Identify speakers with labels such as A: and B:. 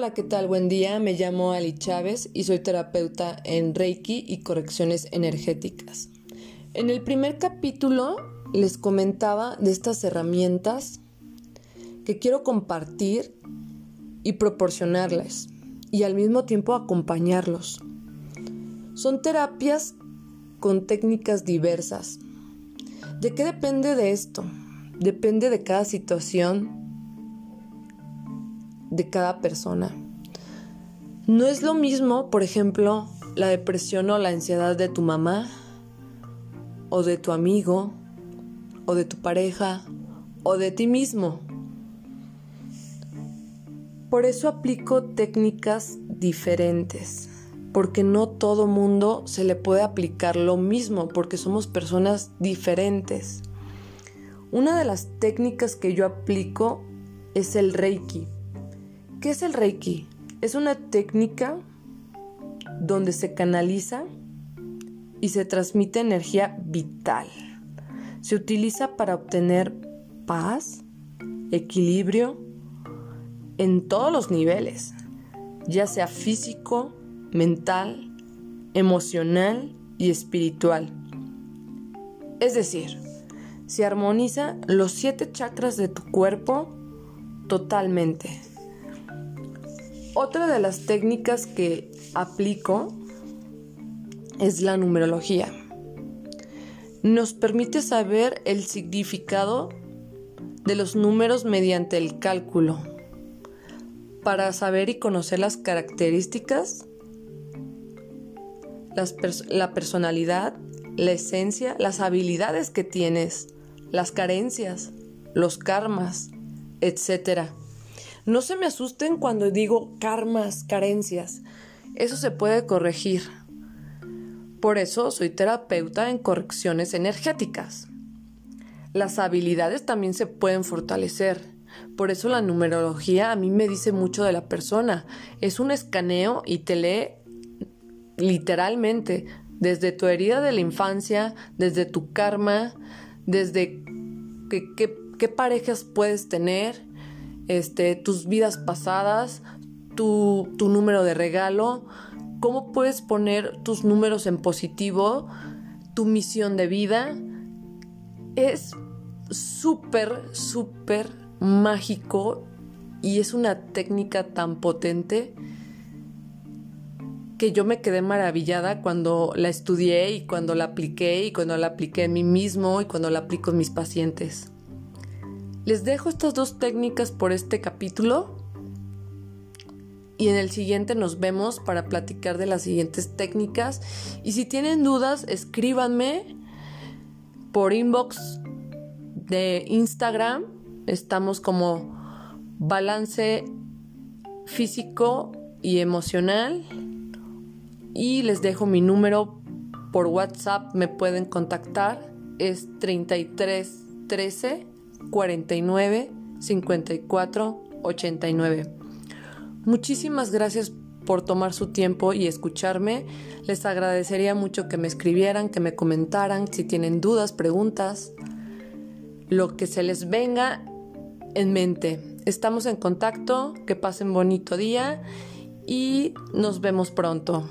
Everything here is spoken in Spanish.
A: Hola, ¿qué tal? Buen día. Me llamo Ali Chávez y soy terapeuta en Reiki y correcciones energéticas. En el primer capítulo les comentaba de estas herramientas que quiero compartir y proporcionarles y al mismo tiempo acompañarlos. Son terapias con técnicas diversas. ¿De qué depende de esto? Depende de cada situación, de cada persona. No es lo mismo, por ejemplo, la depresión o la ansiedad de tu mamá, o de tu amigo, o de tu pareja, o de ti mismo. Por eso aplico técnicas diferentes, porque no todo mundo se le puede aplicar lo mismo, porque somos personas diferentes. Una de las técnicas que yo aplico es el Reiki. ¿Qué es el Reiki? Es una técnica donde se canaliza y se transmite energía vital. Se utiliza para obtener paz, equilibrio en todos los niveles, ya sea físico, mental, emocional y espiritual. Es decir, se armoniza los siete chakras de tu cuerpo totalmente. Otra de las técnicas que aplico es la numerología. Nos permite saber el significado de los números mediante el cálculo para saber y conocer las características, la personalidad, la esencia, las habilidades que tienes, las carencias, los karmas, etc. No se me asusten cuando digo karmas, carencias. Eso se puede corregir. Por eso soy terapeuta en correcciones energéticas. Las habilidades también se pueden fortalecer. Por eso la numerología a mí me dice mucho de la persona. Es un escaneo y te lee literalmente desde tu herida de la infancia, desde tu karma, desde qué, parejas puedes tener, este, tus vidas pasadas, tu, tu número de regalo, cómo puedes poner tus números en positivo, tu misión de vida. Es súper, súper mágico y es una técnica tan potente que yo me quedé maravillada cuando la estudié y cuando la apliqué y cuando la apliqué en mí mismo y cuando la aplico en mis pacientes. Les dejo estas dos técnicas por este capítulo y en el siguiente nos vemos para platicar de las siguientes técnicas. Y si tienen dudas escríbanme por inbox de Instagram. Estamos como balance físico y emocional. Y les dejo mi número por WhatsApp. Me pueden contactar. Es 33 13 49 54 89. Muchísimas gracias por tomar su tiempo y escucharme. Les agradecería mucho que me escribieran, que me comentaran si tienen dudas, preguntas, lo que se les venga en mente. Estamos en contacto, que pasen bonito día y nos vemos pronto.